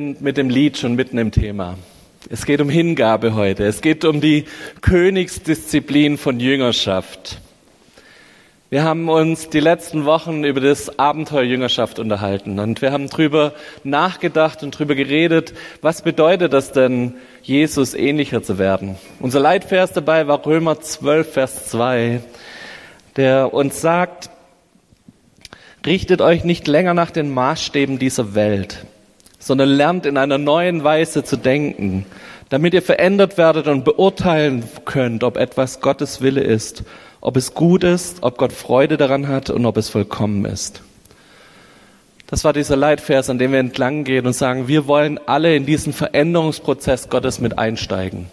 mit dem Lied schon mitten im Thema. Es geht um Hingabe heute. Es geht um die Königsdisziplin von Jüngerschaft. Wir haben uns die letzten Wochen über das Abenteuer Jüngerschaft unterhalten und wir haben drüber nachgedacht und drüber geredet, was bedeutet das denn, Jesus ähnlicher zu werden. Unser Leitvers dabei war Römer 12, Vers 2, der uns sagt, richtet euch nicht länger nach den Maßstäben dieser Welt sondern lernt in einer neuen Weise zu denken, damit ihr verändert werdet und beurteilen könnt, ob etwas Gottes Wille ist, ob es gut ist, ob Gott Freude daran hat und ob es vollkommen ist. Das war dieser Leitvers, an dem wir entlang gehen und sagen, wir wollen alle in diesen Veränderungsprozess Gottes mit einsteigen.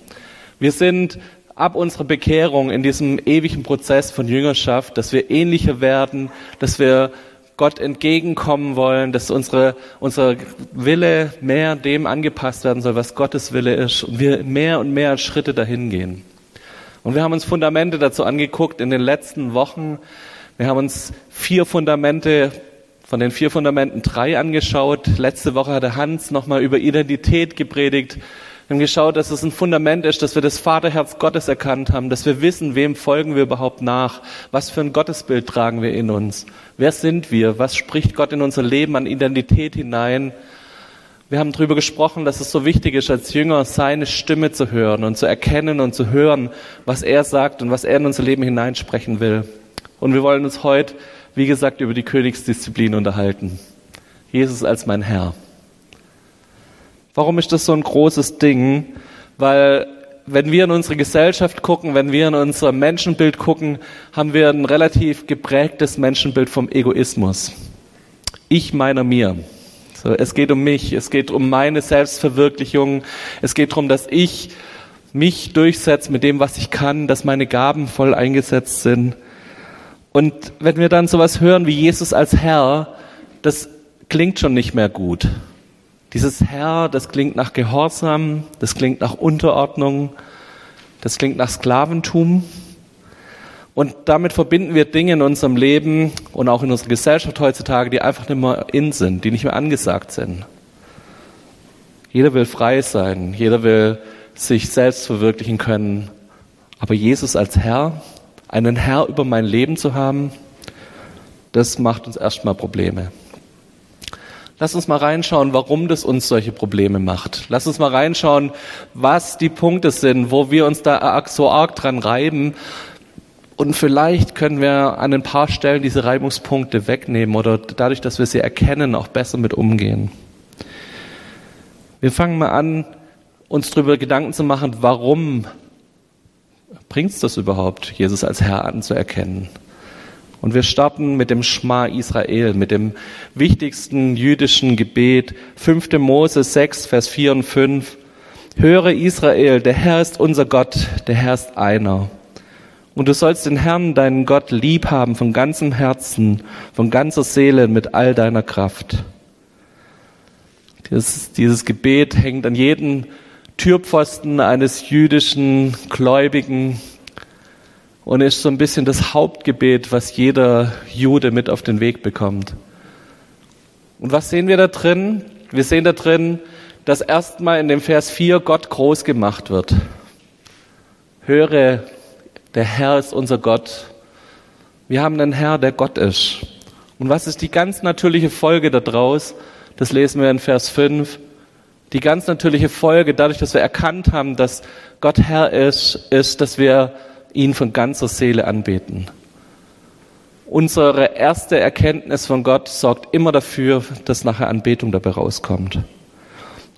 Wir sind ab unserer Bekehrung in diesem ewigen Prozess von Jüngerschaft, dass wir ähnlicher werden, dass wir Gott entgegenkommen wollen, dass unsere, unsere Wille mehr dem angepasst werden soll, was Gottes Wille ist und wir mehr und mehr Schritte dahin gehen. Und wir haben uns Fundamente dazu angeguckt in den letzten Wochen. Wir haben uns vier Fundamente, von den vier Fundamenten drei angeschaut. Letzte Woche hatte Hans nochmal über Identität gepredigt. Wir haben geschaut, dass es ein Fundament ist, dass wir das Vaterherz Gottes erkannt haben, dass wir wissen, wem folgen wir überhaupt nach, was für ein Gottesbild tragen wir in uns, wer sind wir, was spricht Gott in unser Leben an Identität hinein. Wir haben darüber gesprochen, dass es so wichtig ist, als Jünger seine Stimme zu hören und zu erkennen und zu hören, was er sagt und was er in unser Leben hineinsprechen will. Und wir wollen uns heute, wie gesagt, über die Königsdisziplin unterhalten. Jesus als mein Herr. Warum ist das so ein großes Ding? Weil wenn wir in unsere Gesellschaft gucken, wenn wir in unser Menschenbild gucken, haben wir ein relativ geprägtes Menschenbild vom Egoismus. Ich meiner mir. So, es geht um mich, es geht um meine Selbstverwirklichung, es geht darum, dass ich mich durchsetze mit dem, was ich kann, dass meine Gaben voll eingesetzt sind. Und wenn wir dann sowas hören wie Jesus als Herr, das klingt schon nicht mehr gut. Dieses Herr, das klingt nach Gehorsam, das klingt nach Unterordnung, das klingt nach Sklaventum. Und damit verbinden wir Dinge in unserem Leben und auch in unserer Gesellschaft heutzutage, die einfach nicht mehr in sind, die nicht mehr angesagt sind. Jeder will frei sein, jeder will sich selbst verwirklichen können. Aber Jesus als Herr, einen Herr über mein Leben zu haben, das macht uns erstmal Probleme. Lass uns mal reinschauen, warum das uns solche Probleme macht. Lass uns mal reinschauen, was die Punkte sind, wo wir uns da so arg dran reiben. Und vielleicht können wir an ein paar Stellen diese Reibungspunkte wegnehmen oder dadurch, dass wir sie erkennen, auch besser mit umgehen. Wir fangen mal an, uns darüber Gedanken zu machen, warum bringt es das überhaupt, Jesus als Herr anzuerkennen? Und wir starten mit dem Schma Israel, mit dem wichtigsten jüdischen Gebet, 5. Mose 6, Vers 4 und 5. Höre Israel, der Herr ist unser Gott, der Herr ist einer. Und du sollst den Herrn, deinen Gott, lieb haben von ganzem Herzen, von ganzer Seele, mit all deiner Kraft. Dieses, dieses Gebet hängt an jedem Türpfosten eines jüdischen Gläubigen, und ist so ein bisschen das Hauptgebet, was jeder Jude mit auf den Weg bekommt. Und was sehen wir da drin? Wir sehen da drin, dass erstmal in dem Vers 4 Gott groß gemacht wird. Höre, der Herr ist unser Gott. Wir haben einen Herr, der Gott ist. Und was ist die ganz natürliche Folge daraus? Das lesen wir in Vers 5. Die ganz natürliche Folge, dadurch, dass wir erkannt haben, dass Gott Herr ist, ist, dass wir ihn von ganzer Seele anbeten. Unsere erste Erkenntnis von Gott sorgt immer dafür, dass nachher Anbetung dabei rauskommt.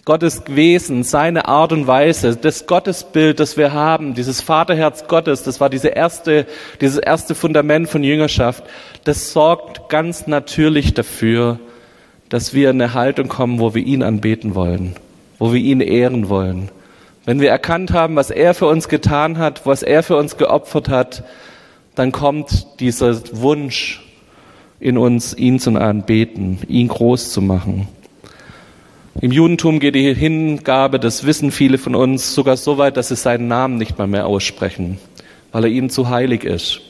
Gottes Wesen, seine Art und Weise, das Gottesbild, das wir haben, dieses Vaterherz Gottes, das war diese erste, dieses erste Fundament von Jüngerschaft, das sorgt ganz natürlich dafür, dass wir in eine Haltung kommen, wo wir ihn anbeten wollen, wo wir ihn ehren wollen, wenn wir erkannt haben, was er für uns getan hat, was er für uns geopfert hat, dann kommt dieser Wunsch in uns, ihn zu anbeten, ihn groß zu machen. Im Judentum geht die Hingabe, das wissen viele von uns, sogar so weit, dass sie seinen Namen nicht mal mehr aussprechen, weil er ihnen zu heilig ist.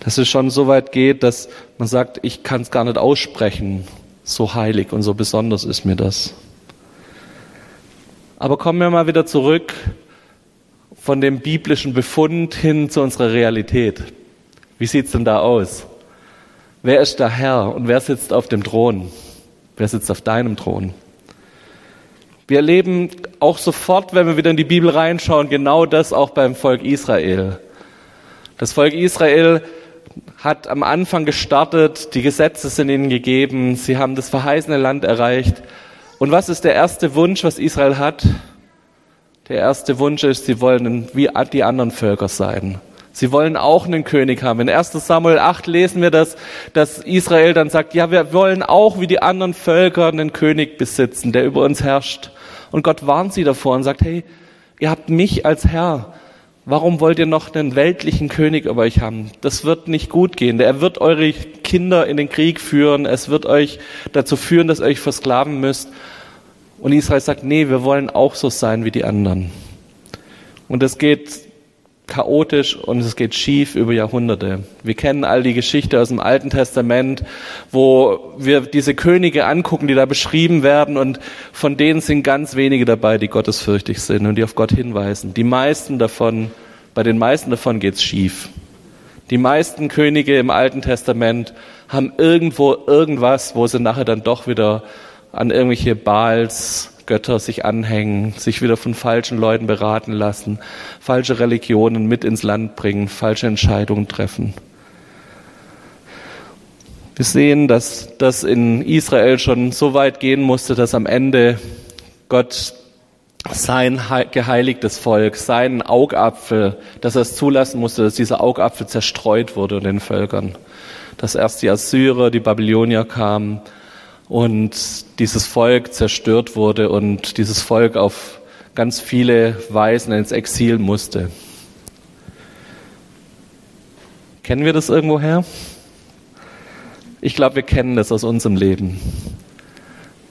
Dass es schon so weit geht, dass man sagt, ich kann es gar nicht aussprechen, so heilig und so besonders ist mir das. Aber kommen wir mal wieder zurück von dem biblischen Befund hin zu unserer Realität. Wie sieht's denn da aus? Wer ist der Herr und wer sitzt auf dem Thron? Wer sitzt auf deinem Thron? Wir erleben auch sofort, wenn wir wieder in die Bibel reinschauen, genau das auch beim Volk Israel. Das Volk Israel hat am Anfang gestartet, die Gesetze sind ihnen gegeben, sie haben das verheißene Land erreicht. Und was ist der erste Wunsch, was Israel hat? Der erste Wunsch ist, sie wollen wie die anderen Völker sein. Sie wollen auch einen König haben. In 1 Samuel 8 lesen wir das, dass Israel dann sagt, ja, wir wollen auch wie die anderen Völker einen König besitzen, der über uns herrscht. Und Gott warnt sie davor und sagt, hey, ihr habt mich als Herr. Warum wollt ihr noch einen weltlichen König über euch haben? Das wird nicht gut gehen. Er wird eure Kinder in den Krieg führen. Es wird euch dazu führen, dass ihr euch versklaven müsst. Und Israel sagt, nee, wir wollen auch so sein wie die anderen. Und es geht chaotisch und es geht schief über Jahrhunderte. Wir kennen all die Geschichte aus dem Alten Testament, wo wir diese Könige angucken, die da beschrieben werden und von denen sind ganz wenige dabei, die gottesfürchtig sind und die auf Gott hinweisen. Die meisten davon, bei den meisten davon geht's schief. Die meisten Könige im Alten Testament haben irgendwo irgendwas, wo sie nachher dann doch wieder an irgendwelche Baals Götter sich anhängen, sich wieder von falschen Leuten beraten lassen, falsche Religionen mit ins Land bringen, falsche Entscheidungen treffen. Wir sehen, dass das in Israel schon so weit gehen musste, dass am Ende Gott sein geheiligtes Volk, seinen Augapfel, dass er es zulassen musste, dass dieser Augapfel zerstreut wurde unter den Völkern. Dass erst die Assyrer, die Babylonier kamen und dieses Volk zerstört wurde und dieses Volk auf ganz viele Weisen ins Exil musste. Kennen wir das irgendwoher? Ich glaube, wir kennen das aus unserem Leben.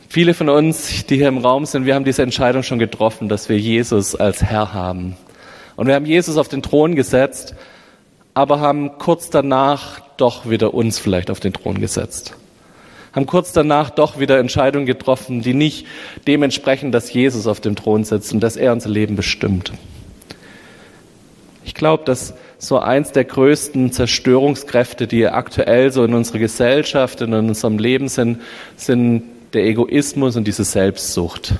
Viele von uns, die hier im Raum sind, wir haben diese Entscheidung schon getroffen, dass wir Jesus als Herr haben. Und wir haben Jesus auf den Thron gesetzt, aber haben kurz danach doch wieder uns vielleicht auf den Thron gesetzt haben kurz danach doch wieder Entscheidungen getroffen, die nicht dementsprechend, dass Jesus auf dem Thron sitzt und dass er unser Leben bestimmt. Ich glaube, dass so eins der größten Zerstörungskräfte, die aktuell so in unserer Gesellschaft, in unserem Leben sind, sind der Egoismus und diese Selbstsucht.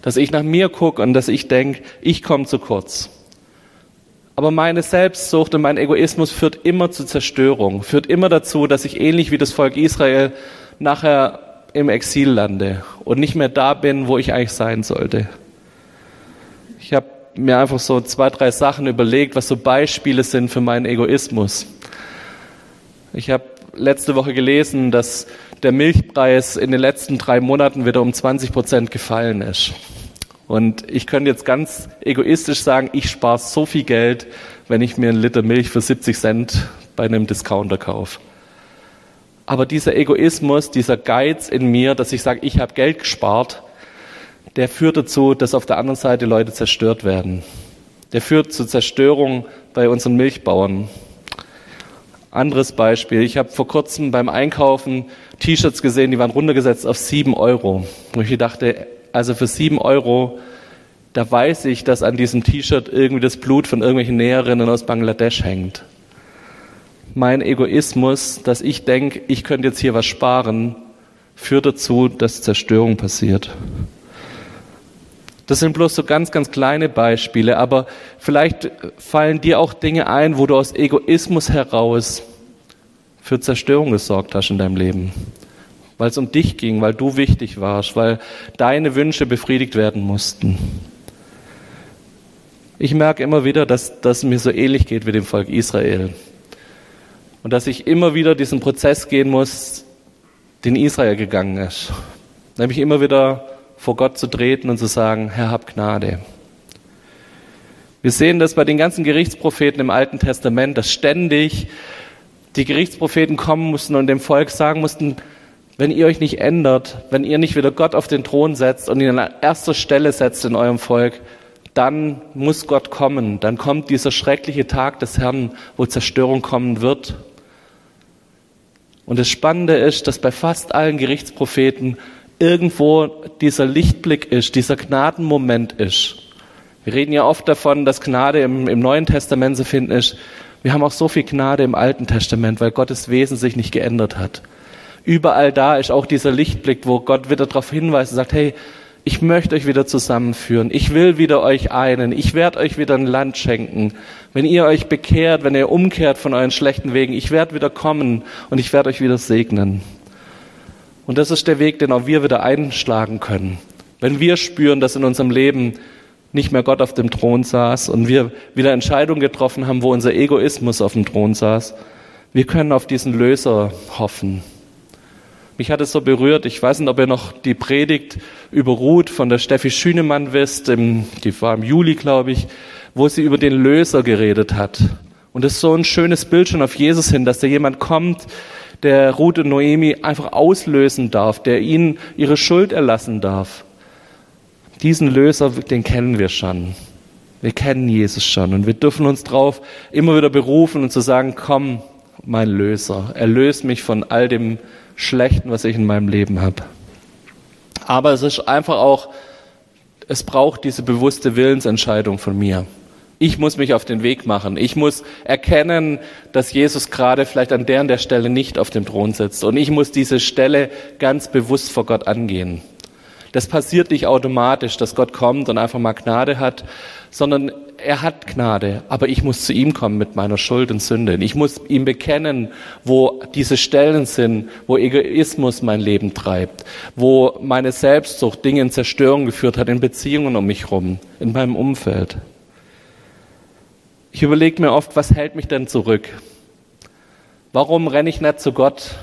Dass ich nach mir gucke und dass ich denke, ich komme zu kurz. Aber meine Selbstsucht und mein Egoismus führt immer zu Zerstörung, führt immer dazu, dass ich ähnlich wie das Volk Israel nachher im Exil lande und nicht mehr da bin, wo ich eigentlich sein sollte. Ich habe mir einfach so zwei, drei Sachen überlegt, was so Beispiele sind für meinen Egoismus. Ich habe letzte Woche gelesen, dass der Milchpreis in den letzten drei Monaten wieder um 20 Prozent gefallen ist. Und ich könnte jetzt ganz egoistisch sagen, ich spare so viel Geld, wenn ich mir einen Liter Milch für 70 Cent bei einem Discounter kaufe. Aber dieser Egoismus, dieser Geiz in mir, dass ich sage, ich habe Geld gespart, der führt dazu, dass auf der anderen Seite Leute zerstört werden. Der führt zu Zerstörung bei unseren Milchbauern. Anderes Beispiel. Ich habe vor kurzem beim Einkaufen T-Shirts gesehen, die waren runtergesetzt auf sieben Euro. Und ich dachte, also für sieben Euro, da weiß ich, dass an diesem T-Shirt irgendwie das Blut von irgendwelchen Näherinnen aus Bangladesch hängt mein Egoismus, dass ich denke, ich könnte jetzt hier was sparen, führt dazu, dass Zerstörung passiert. Das sind bloß so ganz, ganz kleine Beispiele, aber vielleicht fallen dir auch Dinge ein, wo du aus Egoismus heraus für Zerstörung gesorgt hast in deinem Leben. Weil es um dich ging, weil du wichtig warst, weil deine Wünsche befriedigt werden mussten. Ich merke immer wieder, dass das mir so ähnlich geht wie dem Volk Israel. Und dass ich immer wieder diesen Prozess gehen muss, den Israel gegangen ist. Nämlich immer wieder vor Gott zu treten und zu sagen, Herr, hab Gnade. Wir sehen das bei den ganzen Gerichtspropheten im Alten Testament, dass ständig die Gerichtspropheten kommen mussten und dem Volk sagen mussten, wenn ihr euch nicht ändert, wenn ihr nicht wieder Gott auf den Thron setzt und ihn an erster Stelle setzt in eurem Volk, dann muss Gott kommen. Dann kommt dieser schreckliche Tag des Herrn, wo Zerstörung kommen wird. Und das Spannende ist, dass bei fast allen Gerichtspropheten irgendwo dieser Lichtblick ist, dieser Gnadenmoment ist. Wir reden ja oft davon, dass Gnade im, im Neuen Testament zu finden ist. Wir haben auch so viel Gnade im Alten Testament, weil Gottes Wesen sich nicht geändert hat. Überall da ist auch dieser Lichtblick, wo Gott wieder darauf hinweist und sagt, hey, ich möchte euch wieder zusammenführen. Ich will wieder euch einen. Ich werde euch wieder ein Land schenken. Wenn ihr euch bekehrt, wenn ihr umkehrt von euren schlechten Wegen, ich werde wieder kommen und ich werde euch wieder segnen. Und das ist der Weg, den auch wir wieder einschlagen können. Wenn wir spüren, dass in unserem Leben nicht mehr Gott auf dem Thron saß und wir wieder Entscheidungen getroffen haben, wo unser Egoismus auf dem Thron saß, wir können auf diesen Löser hoffen. Mich hat es so berührt. Ich weiß nicht, ob ihr noch die Predigt über Ruth von der Steffi Schünemann wisst. Im, die war im Juli, glaube ich, wo sie über den Löser geredet hat. Und das ist so ein schönes Bild schon auf Jesus hin, dass da jemand kommt, der Ruth und Noemi einfach auslösen darf, der ihnen ihre Schuld erlassen darf. Diesen Löser, den kennen wir schon. Wir kennen Jesus schon und wir dürfen uns drauf immer wieder berufen und zu sagen, komm, mein Löser, erlöse mich von all dem Schlechten, was ich in meinem Leben habe. Aber es ist einfach auch, es braucht diese bewusste Willensentscheidung von mir. Ich muss mich auf den Weg machen. Ich muss erkennen, dass Jesus gerade vielleicht an der und der Stelle nicht auf dem Thron sitzt. Und ich muss diese Stelle ganz bewusst vor Gott angehen. Das passiert nicht automatisch, dass Gott kommt und einfach mal Gnade hat, sondern er hat Gnade, aber ich muss zu ihm kommen mit meiner Schuld und Sünde. Ich muss ihm bekennen, wo diese Stellen sind, wo Egoismus mein Leben treibt, wo meine Selbstsucht Dinge in Zerstörung geführt hat, in Beziehungen um mich herum, in meinem Umfeld. Ich überlege mir oft, was hält mich denn zurück? Warum renne ich nicht zu Gott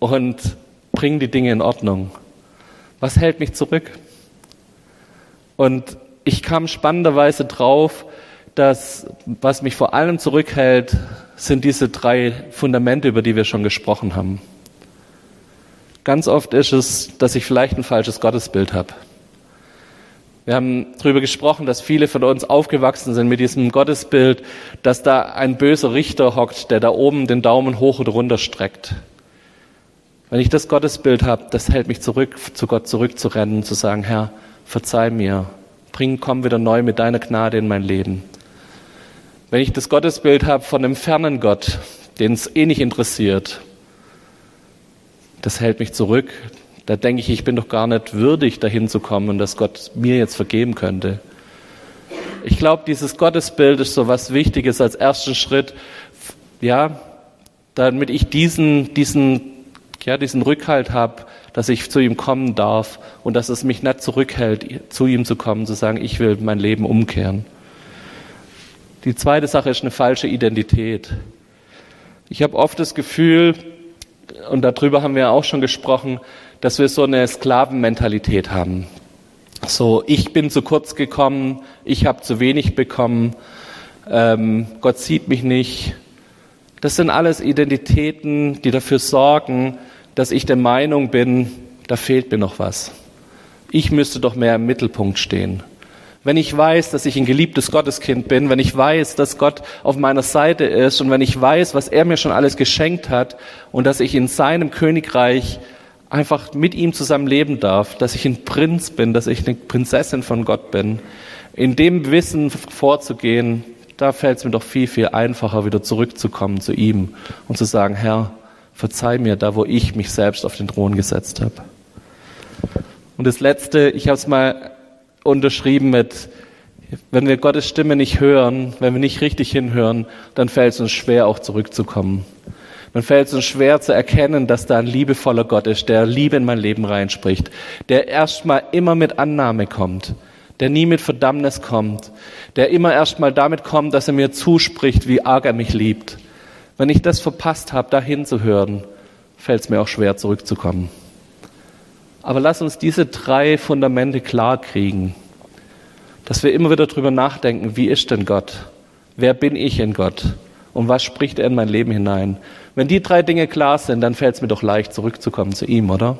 und bringe die Dinge in Ordnung? Was hält mich zurück? Und ich kam spannenderweise drauf, dass was mich vor allem zurückhält, sind diese drei Fundamente, über die wir schon gesprochen haben. Ganz oft ist es, dass ich vielleicht ein falsches Gottesbild habe. Wir haben darüber gesprochen, dass viele von uns aufgewachsen sind mit diesem Gottesbild, dass da ein böser Richter hockt, der da oben den Daumen hoch und runter streckt. Wenn ich das Gottesbild habe, das hält mich zurück, zu Gott zurückzurennen, zu sagen, Herr, verzeih mir, bring, komm wieder neu mit deiner Gnade in mein Leben. Wenn ich das Gottesbild habe von einem fernen Gott, den es eh nicht interessiert, das hält mich zurück. Da denke ich, ich bin doch gar nicht würdig, dahin zu kommen dass Gott mir jetzt vergeben könnte. Ich glaube, dieses Gottesbild ist so was Wichtiges als ersten Schritt, ja, damit ich diesen, diesen, ja, diesen Rückhalt habe, dass ich zu ihm kommen darf und dass es mich nicht zurückhält, zu ihm zu kommen, zu sagen, ich will mein Leben umkehren. Die zweite Sache ist eine falsche Identität. Ich habe oft das Gefühl, und darüber haben wir auch schon gesprochen, dass wir so eine Sklavenmentalität haben. So, ich bin zu kurz gekommen, ich habe zu wenig bekommen, ähm, Gott sieht mich nicht. Das sind alles Identitäten, die dafür sorgen, dass ich der Meinung bin, da fehlt mir noch was. Ich müsste doch mehr im Mittelpunkt stehen. Wenn ich weiß, dass ich ein geliebtes Gotteskind bin, wenn ich weiß, dass Gott auf meiner Seite ist und wenn ich weiß, was er mir schon alles geschenkt hat und dass ich in seinem Königreich einfach mit ihm zusammen leben darf, dass ich ein Prinz bin, dass ich eine Prinzessin von Gott bin, in dem Wissen vorzugehen, da fällt es mir doch viel, viel einfacher, wieder zurückzukommen zu ihm und zu sagen, Herr, verzeih mir da, wo ich mich selbst auf den Thron gesetzt habe. Und das Letzte, ich habe es mal unterschrieben mit, wenn wir Gottes Stimme nicht hören, wenn wir nicht richtig hinhören, dann fällt es uns schwer, auch zurückzukommen. Dann fällt es uns schwer zu erkennen, dass da ein liebevoller Gott ist, der Liebe in mein Leben reinspricht, der erstmal immer mit Annahme kommt, der nie mit Verdammnis kommt, der immer erstmal damit kommt, dass er mir zuspricht, wie arg er mich liebt wenn ich das verpasst habe, da hinzuhören, fällt es mir auch schwer, zurückzukommen. Aber lass uns diese drei Fundamente klar kriegen, dass wir immer wieder darüber nachdenken, wie ist denn Gott? Wer bin ich in Gott? Und was spricht er in mein Leben hinein? Wenn die drei Dinge klar sind, dann fällt es mir doch leicht, zurückzukommen zu ihm, oder?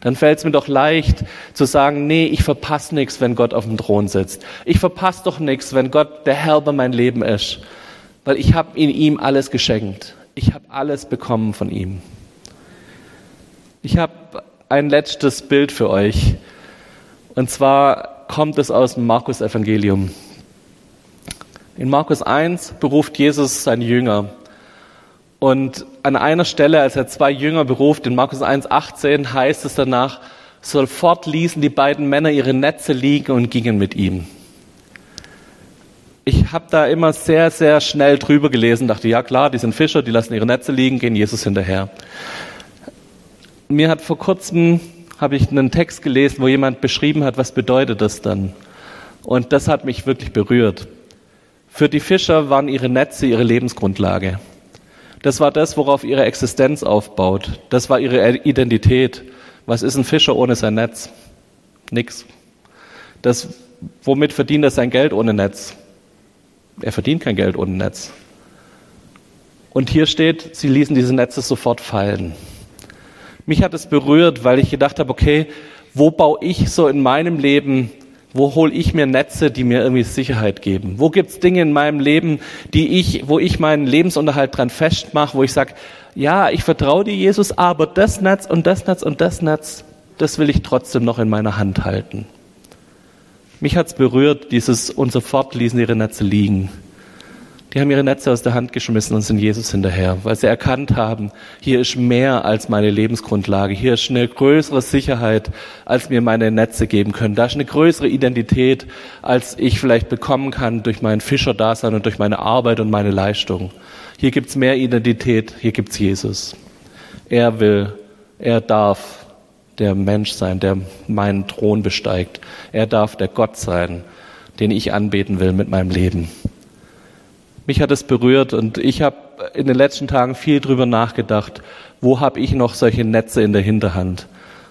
Dann fällt es mir doch leicht zu sagen, nee, ich verpasse nichts, wenn Gott auf dem Thron sitzt. Ich verpasse doch nichts, wenn Gott der Herr über mein Leben ist weil ich habe in ihm alles geschenkt. Ich habe alles bekommen von ihm. Ich habe ein letztes Bild für euch. Und zwar kommt es aus dem Markus-Evangelium. In Markus 1 beruft Jesus seine Jünger. Und an einer Stelle, als er zwei Jünger beruft, in Markus 1, 18, heißt es danach, sofort ließen die beiden Männer ihre Netze liegen und gingen mit ihm. Ich habe da immer sehr, sehr schnell drüber gelesen, dachte, ja klar, die sind Fischer, die lassen ihre Netze liegen, gehen Jesus hinterher. Mir hat vor kurzem, habe ich einen Text gelesen, wo jemand beschrieben hat, was bedeutet das dann? Und das hat mich wirklich berührt. Für die Fischer waren ihre Netze ihre Lebensgrundlage. Das war das, worauf ihre Existenz aufbaut. Das war ihre Identität. Was ist ein Fischer ohne sein Netz? Nix. Das, womit verdient er sein Geld ohne Netz? Er verdient kein Geld ohne Netz. Und hier steht, sie ließen diese Netze sofort fallen. Mich hat es berührt, weil ich gedacht habe, okay, wo baue ich so in meinem Leben wo hole ich mir Netze, die mir irgendwie Sicherheit geben? Wo gibt's Dinge in meinem Leben, die ich, wo ich meinen Lebensunterhalt dran festmache, wo ich sage, ja, ich vertraue dir, Jesus, aber das Netz und das Netz und das Netz, das will ich trotzdem noch in meiner Hand halten. Mich hat's berührt, dieses und sofort ließen ihre Netze liegen. Die haben ihre Netze aus der Hand geschmissen und sind Jesus hinterher, weil sie erkannt haben, hier ist mehr als meine Lebensgrundlage, hier ist eine größere Sicherheit, als mir meine Netze geben können. Da ist eine größere Identität, als ich vielleicht bekommen kann durch mein Fischerdasein und durch meine Arbeit und meine Leistung. Hier gibt's mehr Identität, hier gibt's Jesus. Er will, er darf der Mensch sein, der meinen Thron besteigt. Er darf der Gott sein, den ich anbeten will mit meinem Leben. Mich hat es berührt und ich habe in den letzten Tagen viel drüber nachgedacht, wo habe ich noch solche Netze in der Hinterhand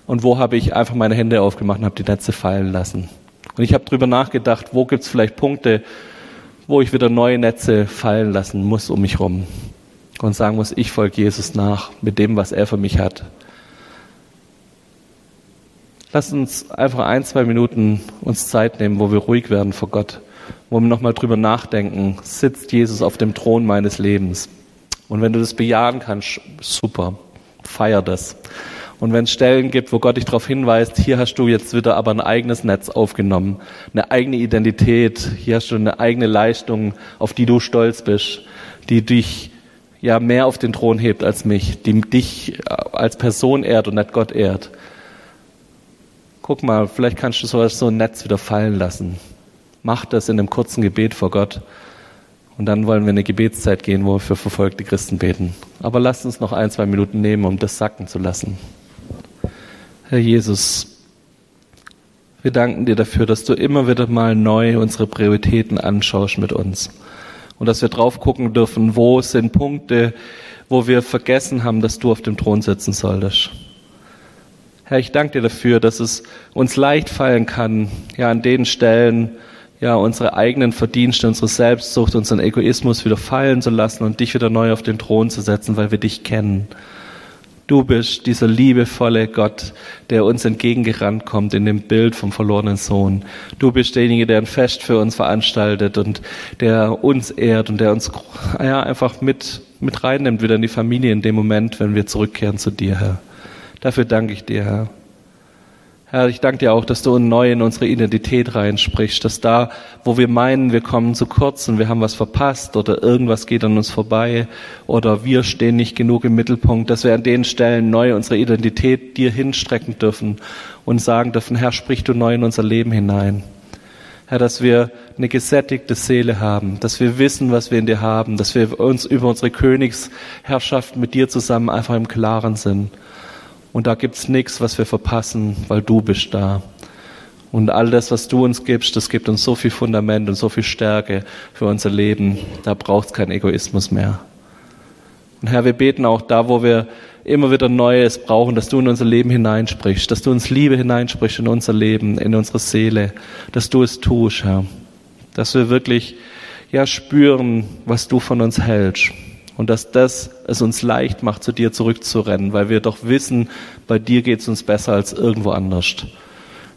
und wo habe ich einfach meine Hände aufgemacht und habe die Netze fallen lassen. Und ich habe drüber nachgedacht, wo gibt es vielleicht Punkte, wo ich wieder neue Netze fallen lassen muss um mich rum und sagen muss, ich folge Jesus nach mit dem, was er für mich hat. Lass uns einfach ein, zwei Minuten uns Zeit nehmen, wo wir ruhig werden vor Gott wo wir nochmal drüber nachdenken, sitzt Jesus auf dem Thron meines Lebens. Und wenn du das bejahen kannst, super, feier das. Und wenn es Stellen gibt, wo Gott dich darauf hinweist, hier hast du jetzt wieder aber ein eigenes Netz aufgenommen, eine eigene Identität, hier hast du eine eigene Leistung, auf die du stolz bist, die dich ja mehr auf den Thron hebt als mich, die dich als Person ehrt und nicht Gott ehrt. Guck mal, vielleicht kannst du so ein Netz wieder fallen lassen. Mach das in einem kurzen Gebet vor Gott. Und dann wollen wir in eine Gebetszeit gehen, wo wir für verfolgte Christen beten. Aber lasst uns noch ein, zwei Minuten nehmen, um das sacken zu lassen. Herr Jesus, wir danken dir dafür, dass du immer wieder mal neu unsere Prioritäten anschaust mit uns. Und dass wir drauf gucken dürfen, wo sind Punkte, wo wir vergessen haben, dass du auf dem Thron sitzen solltest. Herr, ich danke dir dafür, dass es uns leicht fallen kann, ja, an den Stellen, ja, unsere eigenen Verdienste, unsere Selbstsucht, unseren Egoismus wieder fallen zu lassen und dich wieder neu auf den Thron zu setzen, weil wir dich kennen. Du bist dieser liebevolle Gott, der uns entgegengerannt kommt in dem Bild vom verlorenen Sohn. Du bist derjenige, der ein Fest für uns veranstaltet und der uns ehrt und der uns ja, einfach mit, mit reinnimmt wieder in die Familie in dem Moment, wenn wir zurückkehren zu dir, Herr. Dafür danke ich dir, Herr. Herr, ich danke dir auch, dass du neu in unsere Identität reinsprichst, dass da, wo wir meinen, wir kommen zu kurz und wir haben was verpasst oder irgendwas geht an uns vorbei oder wir stehen nicht genug im Mittelpunkt, dass wir an den Stellen neu unsere Identität dir hinstrecken dürfen und sagen dürfen, Herr, sprich du neu in unser Leben hinein. Herr, dass wir eine gesättigte Seele haben, dass wir wissen, was wir in dir haben, dass wir uns über unsere Königsherrschaft mit dir zusammen einfach im Klaren sind. Und da gibt's nichts, was wir verpassen, weil du bist da. Und all das, was du uns gibst, das gibt uns so viel Fundament und so viel Stärke für unser Leben. Da braucht's keinen Egoismus mehr. Und Herr, wir beten auch da, wo wir immer wieder Neues brauchen, dass du in unser Leben hineinsprichst, dass du uns Liebe hineinsprichst in unser Leben, in unsere Seele, dass du es tust, Herr. Dass wir wirklich, ja, spüren, was du von uns hältst und dass das es uns leicht macht, zu dir zurückzurennen, weil wir doch wissen, bei dir geht es uns besser als irgendwo anders.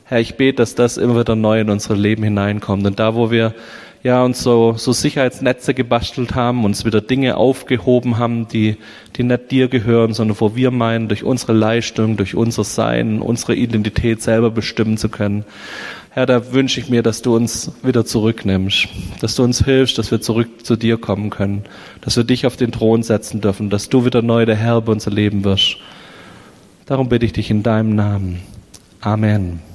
Herr, ich bete, dass das immer wieder neu in unser Leben hineinkommt und da, wo wir ja, uns so, so Sicherheitsnetze gebastelt haben, uns wieder Dinge aufgehoben haben, die, die nicht dir gehören, sondern wo wir meinen, durch unsere Leistung, durch unser Sein, unsere Identität selber bestimmen zu können. Herr, da wünsche ich mir, dass du uns wieder zurücknimmst, dass du uns hilfst, dass wir zurück zu dir kommen können, dass wir dich auf den Thron setzen dürfen, dass du wieder neu der Herr über unser Leben wirst. Darum bitte ich dich in deinem Namen. Amen.